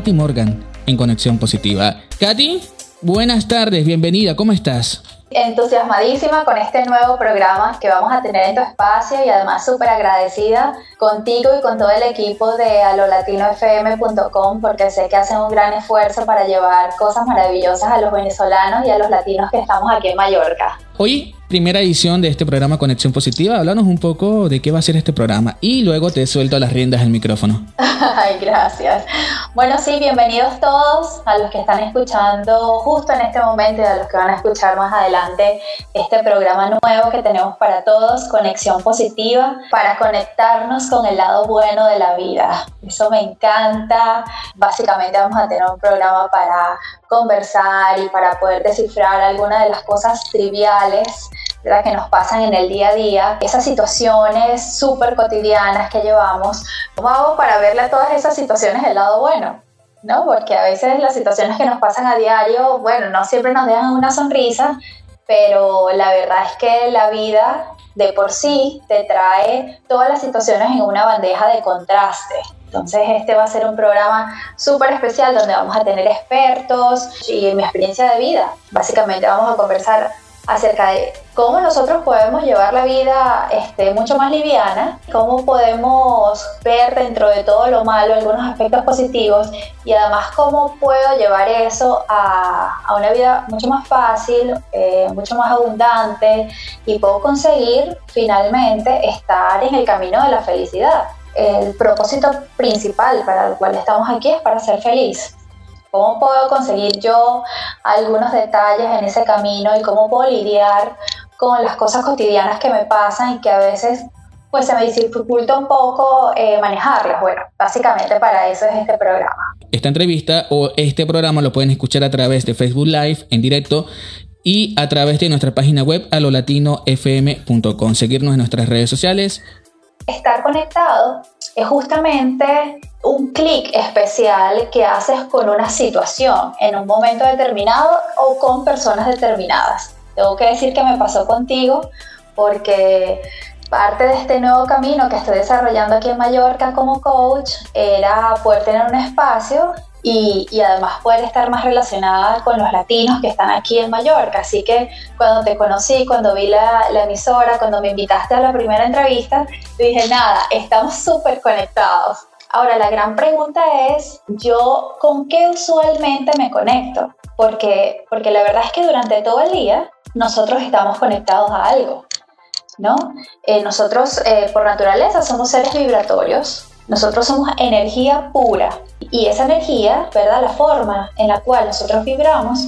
Katy Morgan en Conexión Positiva. Katy, buenas tardes, bienvenida, ¿cómo estás? Entusiasmadísima con este nuevo programa que vamos a tener en tu espacio y además súper agradecida contigo y con todo el equipo de alolatinofm.com porque sé que hacen un gran esfuerzo para llevar cosas maravillosas a los venezolanos y a los latinos que estamos aquí en Mallorca. Hoy primera edición de este programa Conexión Positiva. Háblanos un poco de qué va a ser este programa y luego te suelto las riendas del micrófono. Ay, gracias. Bueno, sí, bienvenidos todos a los que están escuchando justo en este momento y a los que van a escuchar más adelante este programa nuevo que tenemos para todos, Conexión Positiva, para conectarnos con el lado bueno de la vida. Eso me encanta. Básicamente vamos a tener un programa para conversar y para poder descifrar algunas de las cosas triviales ¿verdad? que nos pasan en el día a día, esas situaciones súper cotidianas que llevamos, ¿cómo hago para verle a todas esas situaciones el lado bueno? ¿No? Porque a veces las situaciones que nos pasan a diario, bueno, no siempre nos dejan una sonrisa, pero la verdad es que la vida de por sí te trae todas las situaciones en una bandeja de contraste. Entonces este va a ser un programa súper especial donde vamos a tener expertos y mi experiencia de vida. Básicamente vamos a conversar acerca de cómo nosotros podemos llevar la vida este, mucho más liviana, cómo podemos ver dentro de todo lo malo algunos aspectos positivos y además cómo puedo llevar eso a, una vida mucho más fácil, eh, mucho más abundante y puedo conseguir finalmente estar en el camino de la felicidad. El propósito principal para el cual estamos aquí es para ser feliz. ¿Cómo puedo conseguir yo algunos detalles en ese camino y cómo puedo lidiar con las cosas cotidianas que me pasan y que a veces pues se me dificulta un poco eh, manejarlas? Bueno, básicamente para eso es este programa. Esta entrevista o este programa lo pueden escuchar a través de Facebook Live en directo y a través de nuestra página web alolatinofm.com. Seguirnos en nuestras redes sociales. Estar conectado es justamente un clic especial que haces con una situación en un momento determinado o con personas determinadas. Tengo que decir que me pasó contigo porque parte de este nuevo camino que estoy desarrollando aquí en Mallorca como coach era poder tener un espacio y, además poder estar más relacionada con los latinos que están aquí en Mallorca. Así que cuando te conocí, cuando vi la, la emisora, cuando me invitaste a la primera entrevista, dije, nada, estamos súper conectados. Ahora, la gran pregunta es, ¿yo con qué usualmente me conecto? Porque, porque la verdad es que durante todo el día nosotros estamos conectados a algo, ¿no? Eh, nosotros, eh, por naturaleza, somos seres vibratorios, nosotros somos energía pura y esa energía, ¿verdad? La forma en la cual nosotros vibramos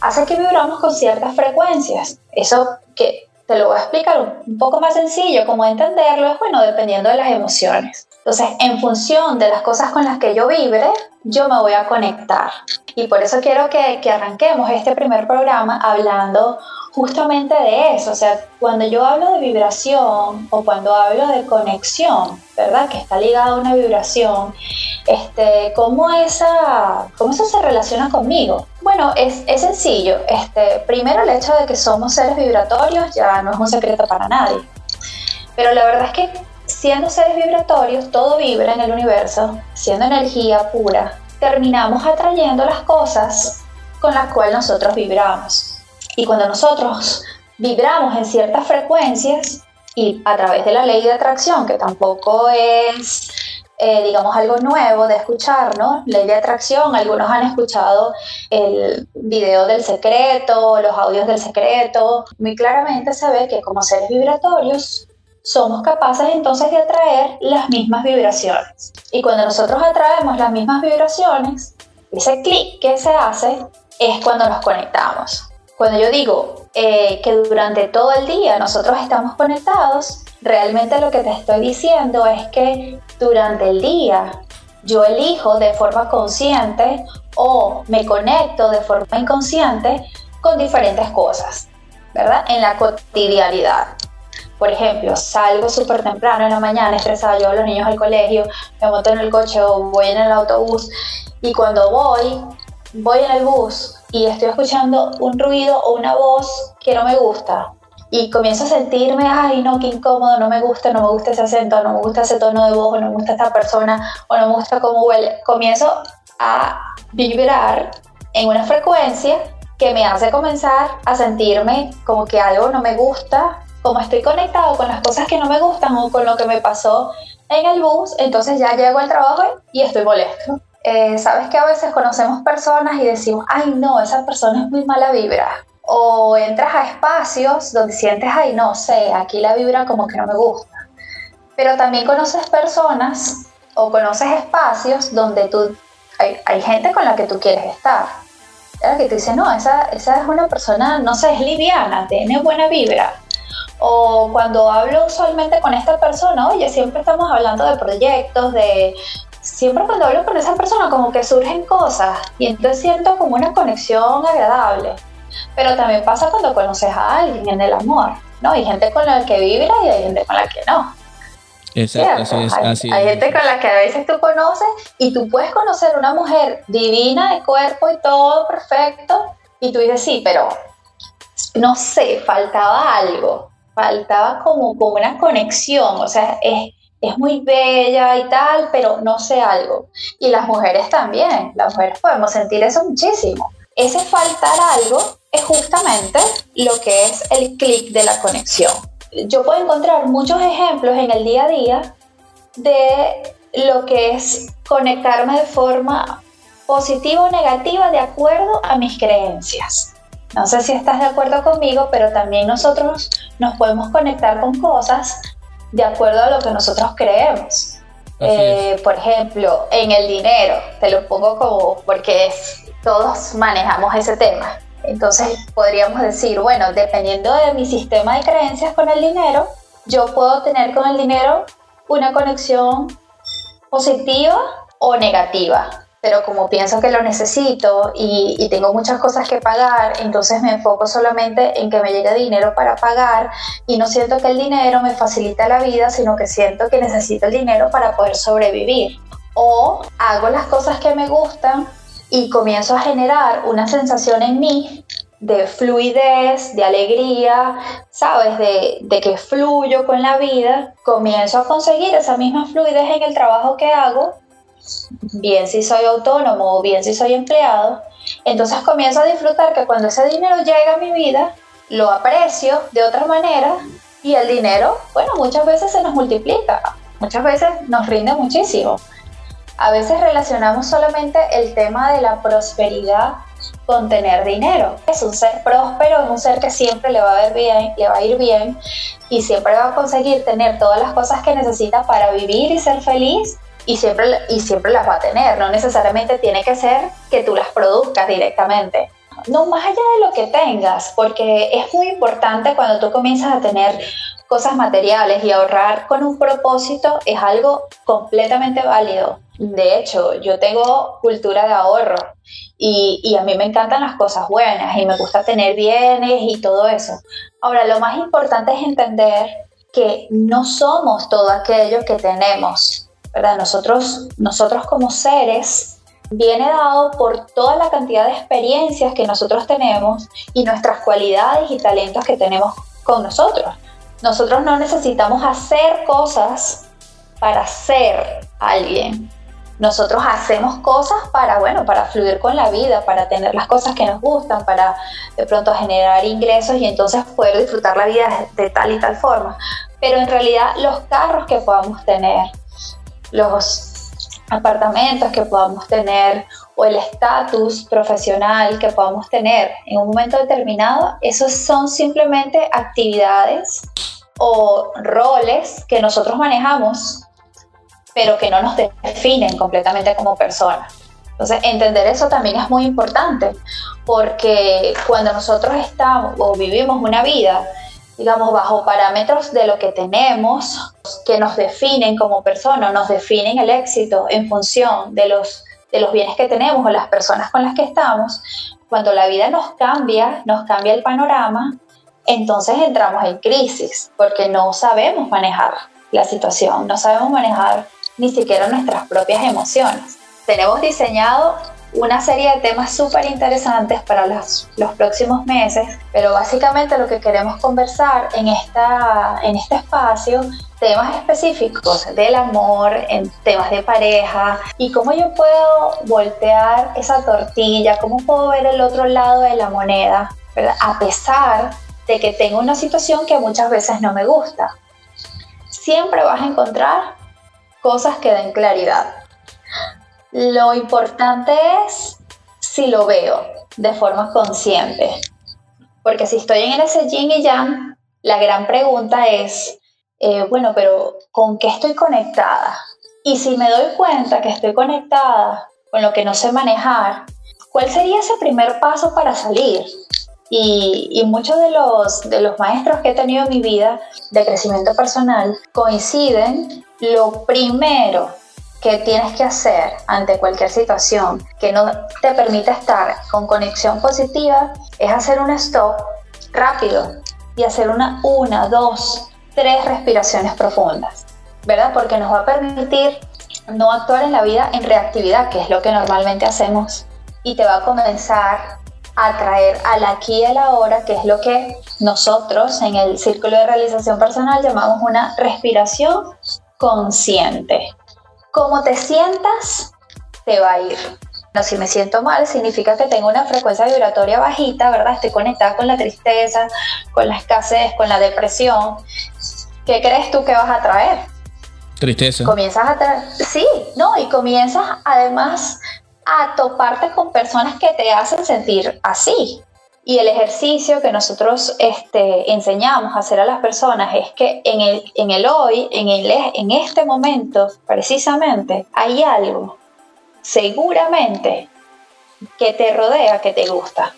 hace que vibramos con ciertas frecuencias. Eso que te lo voy a explicar un poco más sencillo, como entenderlo, es bueno, dependiendo de las emociones. Entonces, en función de las cosas con las que yo vibre, yo me voy a conectar. Y por eso quiero que, que arranquemos este primer programa hablando justamente de eso. O sea, cuando yo hablo de vibración o cuando hablo de conexión, ¿verdad? Que está ligada a una vibración, este, ¿cómo, esa, ¿cómo eso se relaciona conmigo? Bueno, es, es sencillo. Este, primero, el hecho de que somos seres vibratorios ya no es un secreto para nadie. Pero la verdad es que siendo seres vibratorios, todo vibra en el universo, siendo energía pura, terminamos atrayendo las cosas con las cuales nosotros vibramos. Y cuando nosotros vibramos en ciertas frecuencias y a través de la ley de atracción, que tampoco es, eh, digamos, algo nuevo de escuchar, ¿no? Ley de atracción, algunos han escuchado el video del secreto, los audios del secreto. Muy claramente se ve que como seres vibratorios somos capaces entonces de atraer las mismas vibraciones. Y cuando nosotros atraemos las mismas vibraciones, ese clic que se hace es cuando nos conectamos. Cuando yo digo eh, que durante todo el día nosotros estamos conectados, realmente lo que te estoy diciendo es que durante el día yo elijo de forma consciente o me conecto de forma inconsciente con diferentes cosas, ¿verdad? En la cotidianidad. Por ejemplo, salgo súper temprano en la mañana, estresada, llevo a los niños al colegio, me monto en el coche o voy en el autobús y cuando voy, voy en el bus y estoy escuchando un ruido o una voz que no me gusta y comienzo a sentirme, ay no, qué incómodo, no me gusta, no me gusta ese acento, no me gusta ese tono de voz, no me gusta esta persona o no me gusta cómo huele, comienzo a vibrar en una frecuencia que me hace comenzar a sentirme como que algo no me gusta, como estoy conectado con las cosas que no me gustan o con lo que me pasó en el bus, entonces ya llego al trabajo y estoy molesto. Eh, Sabes que a veces conocemos personas y decimos, ay no, esa persona es muy mala vibra. O entras a espacios donde sientes, ay no sé, aquí la vibra como que no me gusta. Pero también conoces personas o conoces espacios donde tú, hay, hay gente con la que tú quieres estar. Que te dice, no, esa, esa es una persona, no sé, es liviana, tiene buena vibra o cuando hablo usualmente con esta persona, oye, siempre estamos hablando de proyectos, de... Siempre cuando hablo con esa persona como que surgen cosas y entonces siento como una conexión agradable. Pero también pasa cuando conoces a alguien en el amor, ¿no? Hay gente con la que vibra y hay gente con la que no. Exacto, así es, hay, así hay es. gente con la que a veces tú conoces y tú puedes conocer una mujer divina de cuerpo y todo perfecto y tú dices, sí, pero no sé, faltaba algo faltaba como, como una conexión, o sea, es, es muy bella y tal, pero no sé algo. Y las mujeres también, las mujeres podemos sentir eso muchísimo. Ese faltar algo es justamente lo que es el clic de la conexión. Yo puedo encontrar muchos ejemplos en el día a día de lo que es conectarme de forma positiva o negativa de acuerdo a mis creencias. No sé si estás de acuerdo conmigo, pero también nosotros nos podemos conectar con cosas de acuerdo a lo que nosotros creemos. Eh, por ejemplo, en el dinero, te lo pongo como porque es, todos manejamos ese tema. Entonces podríamos decir, bueno, dependiendo de mi sistema de creencias con el dinero, yo puedo tener con el dinero una conexión positiva o negativa pero como pienso que lo necesito y, y, tengo muchas cosas que pagar, entonces me enfoco solamente en que me llegue dinero para pagar y no siento que el dinero me facilita la vida, sino que siento que necesito el dinero para poder sobrevivir. O hago las cosas que me gustan y comienzo a generar una sensación en mí de fluidez, de alegría, ¿sabes? De, de, que fluyo con la vida, comienzo a conseguir esa misma fluidez en el trabajo que hago bien si soy autónomo o bien si soy empleado, entonces comienzo a disfrutar que cuando ese dinero llega a mi vida, lo aprecio de otra manera y el dinero, bueno, muchas veces se nos multiplica, muchas veces nos rinde muchísimo. A veces relacionamos solamente el tema de la prosperidad con tener dinero. Es un ser próspero, es un ser que siempre le va a, ver bien, le va a ir bien y siempre va a conseguir tener todas las cosas que necesita para vivir y ser feliz y siempre, y siempre las va a tener, no necesariamente tiene que ser que tú las produzcas directamente. No más allá de lo que tengas, porque es muy importante cuando tú comienzas a tener cosas materiales y ahorrar con un propósito es algo completamente válido. De hecho, yo tengo cultura de ahorro y, y, a mí me encantan las cosas buenas y me gusta tener bienes y todo eso. Ahora, lo más importante es entender que no somos todo aquello que tenemos. ¿Verdad? Nosotros, nosotros como seres viene dado por toda la cantidad de experiencias que nosotros tenemos y nuestras cualidades y talentos que tenemos con nosotros. Nosotros no necesitamos hacer cosas para ser alguien. Nosotros hacemos cosas para, bueno, para fluir con la vida, para tener las cosas que nos gustan, para de pronto generar ingresos y entonces poder disfrutar la vida de, tal y tal forma. Pero en realidad los carros que podamos tener, los apartamentos que podamos tener o el estatus profesional que podamos tener en un momento determinado, esos son simplemente actividades o roles que nosotros manejamos, pero que no nos definen completamente como personas. Entonces, entender eso también es muy importante, porque cuando nosotros estamos o vivimos una vida digamos, bajo parámetros de lo que tenemos, que nos definen como personas, nos definen el éxito en función de los, de los bienes que tenemos o las personas con las que estamos, cuando la vida nos cambia, nos cambia el panorama, entonces entramos en crisis porque no sabemos manejar la situación, no sabemos manejar ni siquiera nuestras propias emociones. Tenemos diseñado una serie de temas súper interesantes para los, los, próximos meses, pero básicamente lo que queremos conversar en, esta, en este espacio, temas específicos del amor, en temas de pareja y cómo yo puedo voltear esa tortilla, cómo puedo ver el otro lado de la moneda, ¿verdad? A pesar de que tengo una situación que muchas veces no me gusta. Siempre vas a encontrar cosas que den claridad. Lo importante es si lo veo de forma consciente. Porque si estoy en ese yin y yang, la gran pregunta es, eh, bueno, pero ¿con qué estoy conectada? Y si me doy cuenta que estoy conectada con lo que no sé manejar, ¿cuál sería ese primer paso para salir? Y, y, muchos de los, de los maestros que he tenido en mi vida de crecimiento personal coinciden lo primero que tienes que hacer ante cualquier situación que no te permita estar con conexión positiva es hacer un stop rápido y hacer una, una, dos, tres respiraciones profundas, ¿verdad? Porque nos va a permitir no actuar en la vida en reactividad, que es lo que normalmente hacemos, y te va a comenzar a traer al aquí y a la hora, que es lo que nosotros en el círculo de realización personal llamamos una respiración consciente. Como te sientas, te va a ir. No, si me siento mal, significa que tengo una frecuencia vibratoria bajita, ¿verdad? Estoy conectada con la tristeza, con la escasez, con la depresión. ¿Qué crees tú que vas a traer? Tristeza. Comienzas a traer, sí, no, y comienzas además a toparte con personas que te hacen sentir así. Y el ejercicio que nosotros este, enseñamos a hacer a las personas es que en el, hoy, en, el, en este momento precisamente, hay algo seguramente que te rodea, que te gusta.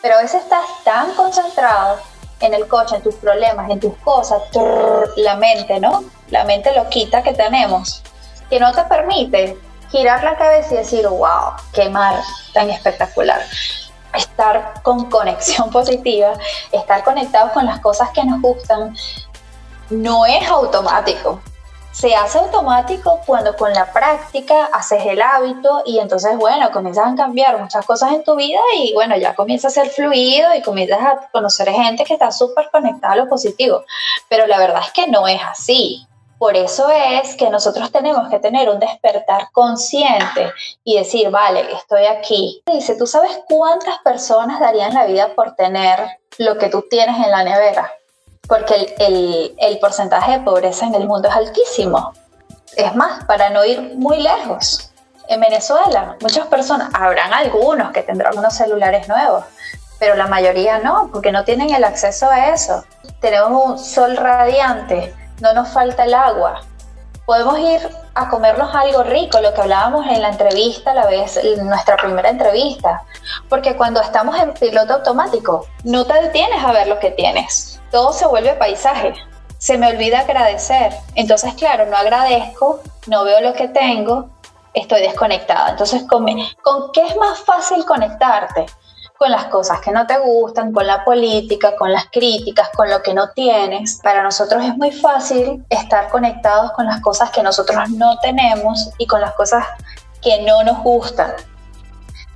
Pero a veces estás tan concentrado en el coche, en tus problemas, en tus cosas, la mente, ¿no? La mente loquita que tenemos, que no te permite girar la cabeza y decir, wow, qué mar tan espectacular estar con conexión positiva, estar conectados con las cosas que nos gustan, no es automático. Se hace automático cuando con la práctica haces el hábito y entonces, bueno, comienzas a cambiar muchas cosas en tu vida y bueno, ya comienza a ser fluido y comienzas a conocer gente que está súper conectada a lo positivo. Pero la verdad es que no es así. Por eso es que nosotros tenemos que tener un despertar consciente y decir, vale, estoy aquí. Dice, ¿tú sabes cuántas personas darían la vida por tener lo que tú tienes en la nevera? Porque el, porcentaje de pobreza en el mundo es altísimo. Es más, para no ir muy lejos, en Venezuela muchas personas, habrán algunos que tendrán unos celulares nuevos, pero la mayoría no, porque no tienen el acceso a eso. Tenemos un sol radiante no nos falta el agua. Podemos ir a comernos algo rico, lo que hablábamos en la entrevista, la vez, nuestra primera entrevista, porque cuando estamos en piloto automático, no te detienes a ver lo que tienes, todo se vuelve paisaje, se me olvida agradecer, entonces claro, no agradezco, no veo lo que tengo, estoy desconectada, entonces ¿con, ¿con qué es más fácil conectarte? Con las cosas que no te gustan, con la política, con las críticas, con lo que no tienes. Para nosotros es muy fácil estar conectados con las cosas que nosotros no tenemos y con las cosas que no nos gustan.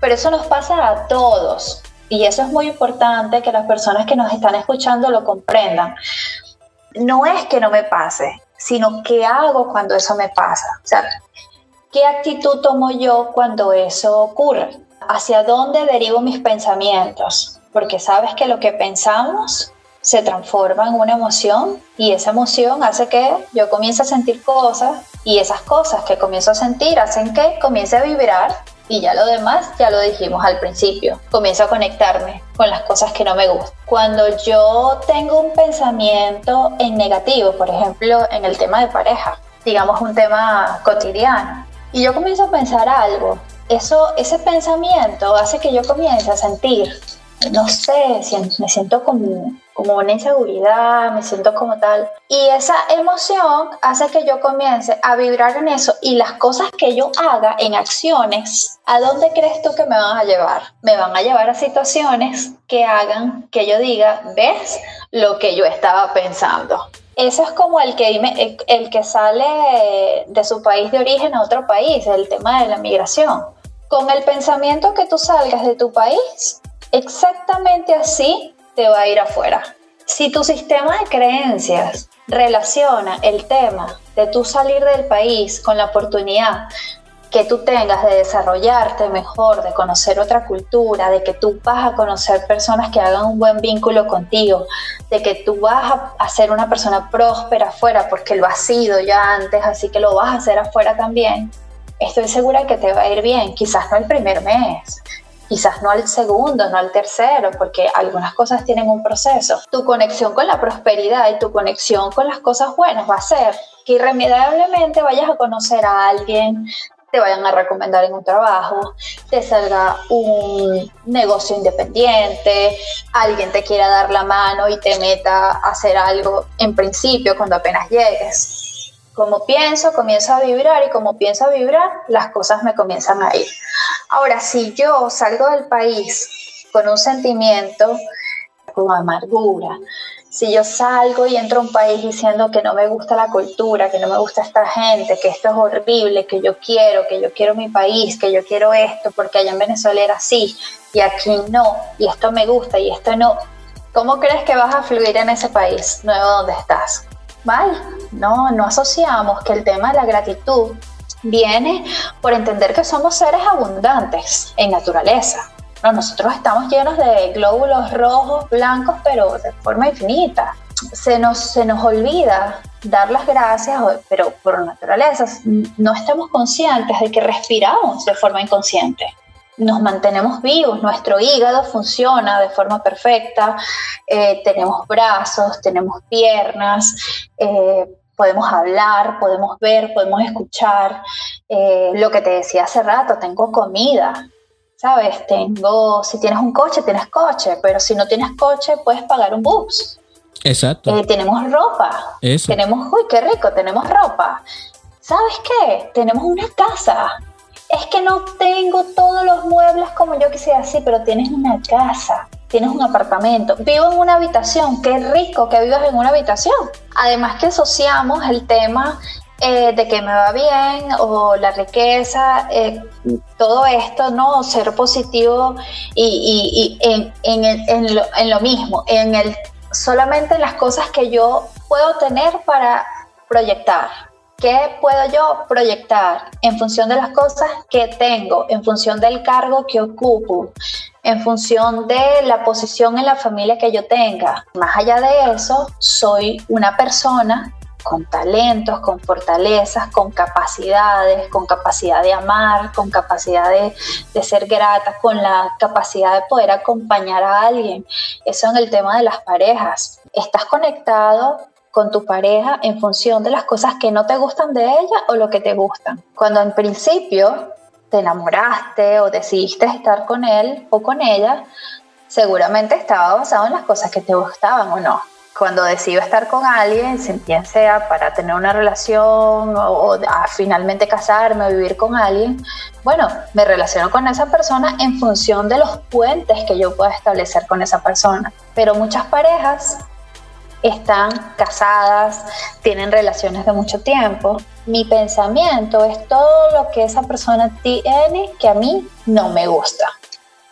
Pero eso nos pasa a todos y eso es muy importante que las personas que nos están escuchando lo comprendan. No es que no me pase, sino qué hago cuando eso me pasa. O sea, ¿qué actitud tomo yo cuando eso ocurre? Hacia dónde derivo mis pensamientos, porque sabes que lo que pensamos se transforma en una emoción y esa emoción hace que yo comience a sentir cosas y esas cosas que comienzo a sentir hacen que comience a vibrar y ya lo demás ya lo dijimos al principio, comienzo a conectarme con las cosas que no me gustan. Cuando yo tengo un pensamiento en negativo, por ejemplo, en el tema de pareja, digamos un tema cotidiano, y yo comienzo a pensar algo eso, ese pensamiento hace que yo comience a sentir, no sé, me siento como, como una inseguridad, me siento como tal. Y esa emoción hace que yo comience a vibrar en eso y las cosas que yo haga en acciones, ¿a dónde crees tú que me van a llevar? Me van a llevar a situaciones que hagan que yo diga, ¿ves lo que yo estaba pensando? Eso es como el que, el que sale de su país de origen a otro país, el tema de la migración con el pensamiento que tú salgas de tu país, exactamente así te va a ir afuera. Si tu sistema de creencias relaciona el tema de tú salir del país con la oportunidad que tú tengas de desarrollarte mejor, de conocer otra cultura, de que tú vas a conocer personas que hagan un buen vínculo contigo, de que tú vas a, ser una persona próspera afuera porque lo has sido ya antes, así que lo vas a hacer afuera también, estoy segura que te va a ir bien, quizás no el primer mes, quizás no al segundo, no al tercero, porque algunas cosas tienen un proceso. Tu conexión con la prosperidad y tu conexión con las cosas buenas va a ser que irremediablemente vayas a conocer a alguien, te vayan a recomendar en un trabajo, te salga un negocio independiente, alguien te quiera dar la mano y te meta a hacer algo en principio cuando apenas llegues. Como pienso, comienzo a vibrar y como pienso a vibrar, las cosas me comienzan a ir. Ahora, si yo salgo del país con un sentimiento como amargura, si yo salgo y entro a un país diciendo que no me gusta la cultura, que no me gusta esta gente, que esto es horrible, que yo quiero, que yo quiero mi país, que yo quiero esto, porque allá en Venezuela era así y aquí no, y esto me gusta y esto no, ¿cómo crees que vas a fluir en ese país nuevo donde estás? Mal, no, no asociamos que el tema de la gratitud viene por entender que somos seres abundantes en naturaleza no, nosotros estamos llenos de glóbulos rojos, blancos, pero de forma infinita. Se nos, se nos olvida dar las gracias, pero por naturaleza no estamos conscientes de que respiramos de forma inconsciente. Nos mantenemos vivos, nuestro hígado funciona de forma perfecta, eh, tenemos brazos, tenemos piernas, eh, podemos hablar, podemos ver, podemos escuchar. Eh, lo que te decía hace rato, tengo comida, ¿sabes? Tengo, si tienes un coche, tienes coche, pero si no tienes coche, puedes pagar un bus. Exacto. Eh, tenemos ropa. Tenemos, uy, qué rico, tenemos ropa. ¿Sabes qué? Tenemos una casa. Es que no tengo todos los muebles como yo quisiera, sí, pero tienes una casa, tienes un apartamento, vivo en una habitación, qué rico que vivas en una habitación. Además que asociamos el tema eh, de que me va bien o la riqueza, eh, todo esto, ¿no? Ser positivo y, en, lo, en, lo, mismo, en el, solamente las cosas que yo puedo tener para proyectar. ¿Qué puedo yo proyectar en función de las cosas que tengo, en función del cargo que ocupo, en función de la posición en la familia que yo tenga? Más allá de eso, soy una persona con talentos, con fortalezas, con capacidades, con capacidad de amar, con capacidad de, ser grata, con la capacidad de poder acompañar a alguien. Eso en el tema de las parejas. Estás conectado con tu pareja en función de las cosas que no te gustan de ella o lo que te gustan. Cuando en principio te enamoraste o decidiste estar con él o con ella, seguramente estaba basado en las cosas que te gustaban o no cuando decido estar con alguien, bien sea para tener una relación o, finalmente casarme o vivir con alguien, bueno, me relaciono con esa persona en función de los puentes que yo pueda establecer con esa persona. Pero muchas parejas están casadas, tienen relaciones de mucho tiempo. Mi pensamiento es todo lo que esa persona tiene que a mí no me gusta.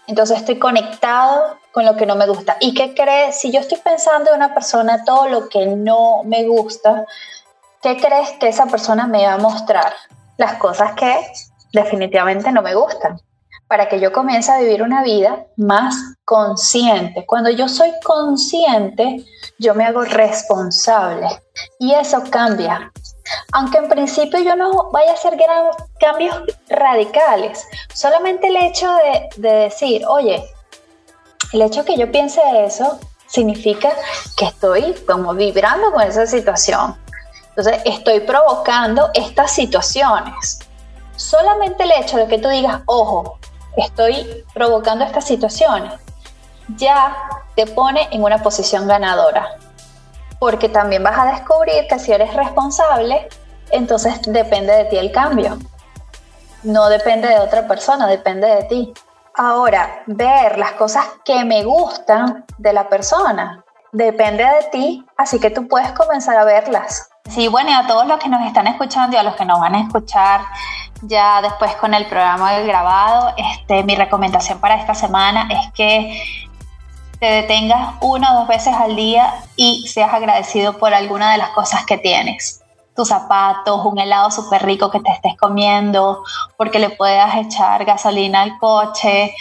Entonces estoy conectado con lo que no me gusta. ¿Y qué crees? Si yo estoy pensando en una persona todo lo que no me gusta, ¿qué crees que esa persona me va a mostrar? Las cosas que definitivamente no me gustan. Para que yo comience a vivir una vida más consciente. Cuando yo soy consciente, yo me hago responsable. Y eso cambia aunque en principio yo no vaya a hacer gran, cambios radicales, solamente el hecho de, decir, oye, el hecho que yo piense eso significa que estoy como vibrando con esa situación. Entonces, estoy provocando estas situaciones. Solamente el hecho de que tú digas, ojo, estoy provocando estas situaciones, ya te pone en una posición ganadora porque también vas a descubrir que si eres responsable, entonces depende de ti el cambio. No depende de otra persona, depende de ti. Ahora, ver las cosas que me gustan de la persona depende de ti, así que tú puedes comenzar a verlas. Sí, bueno, y a todos los que nos están escuchando y a los que nos van a escuchar, ya después con el programa grabado, este, mi recomendación para esta semana es que te detengas una o dos veces al día y seas agradecido por alguna de las cosas que tienes. Tus zapatos, un helado súper rico que te estés comiendo, porque le puedas echar gasolina al coche.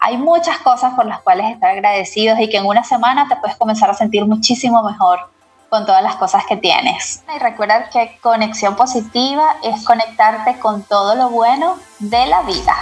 Hay muchas cosas por las cuales estar agradecidos y que en una semana te puedes comenzar a sentir muchísimo mejor con todas las cosas que tienes. Y recuerda que conexión positiva es conectarte con todo lo bueno de la vida.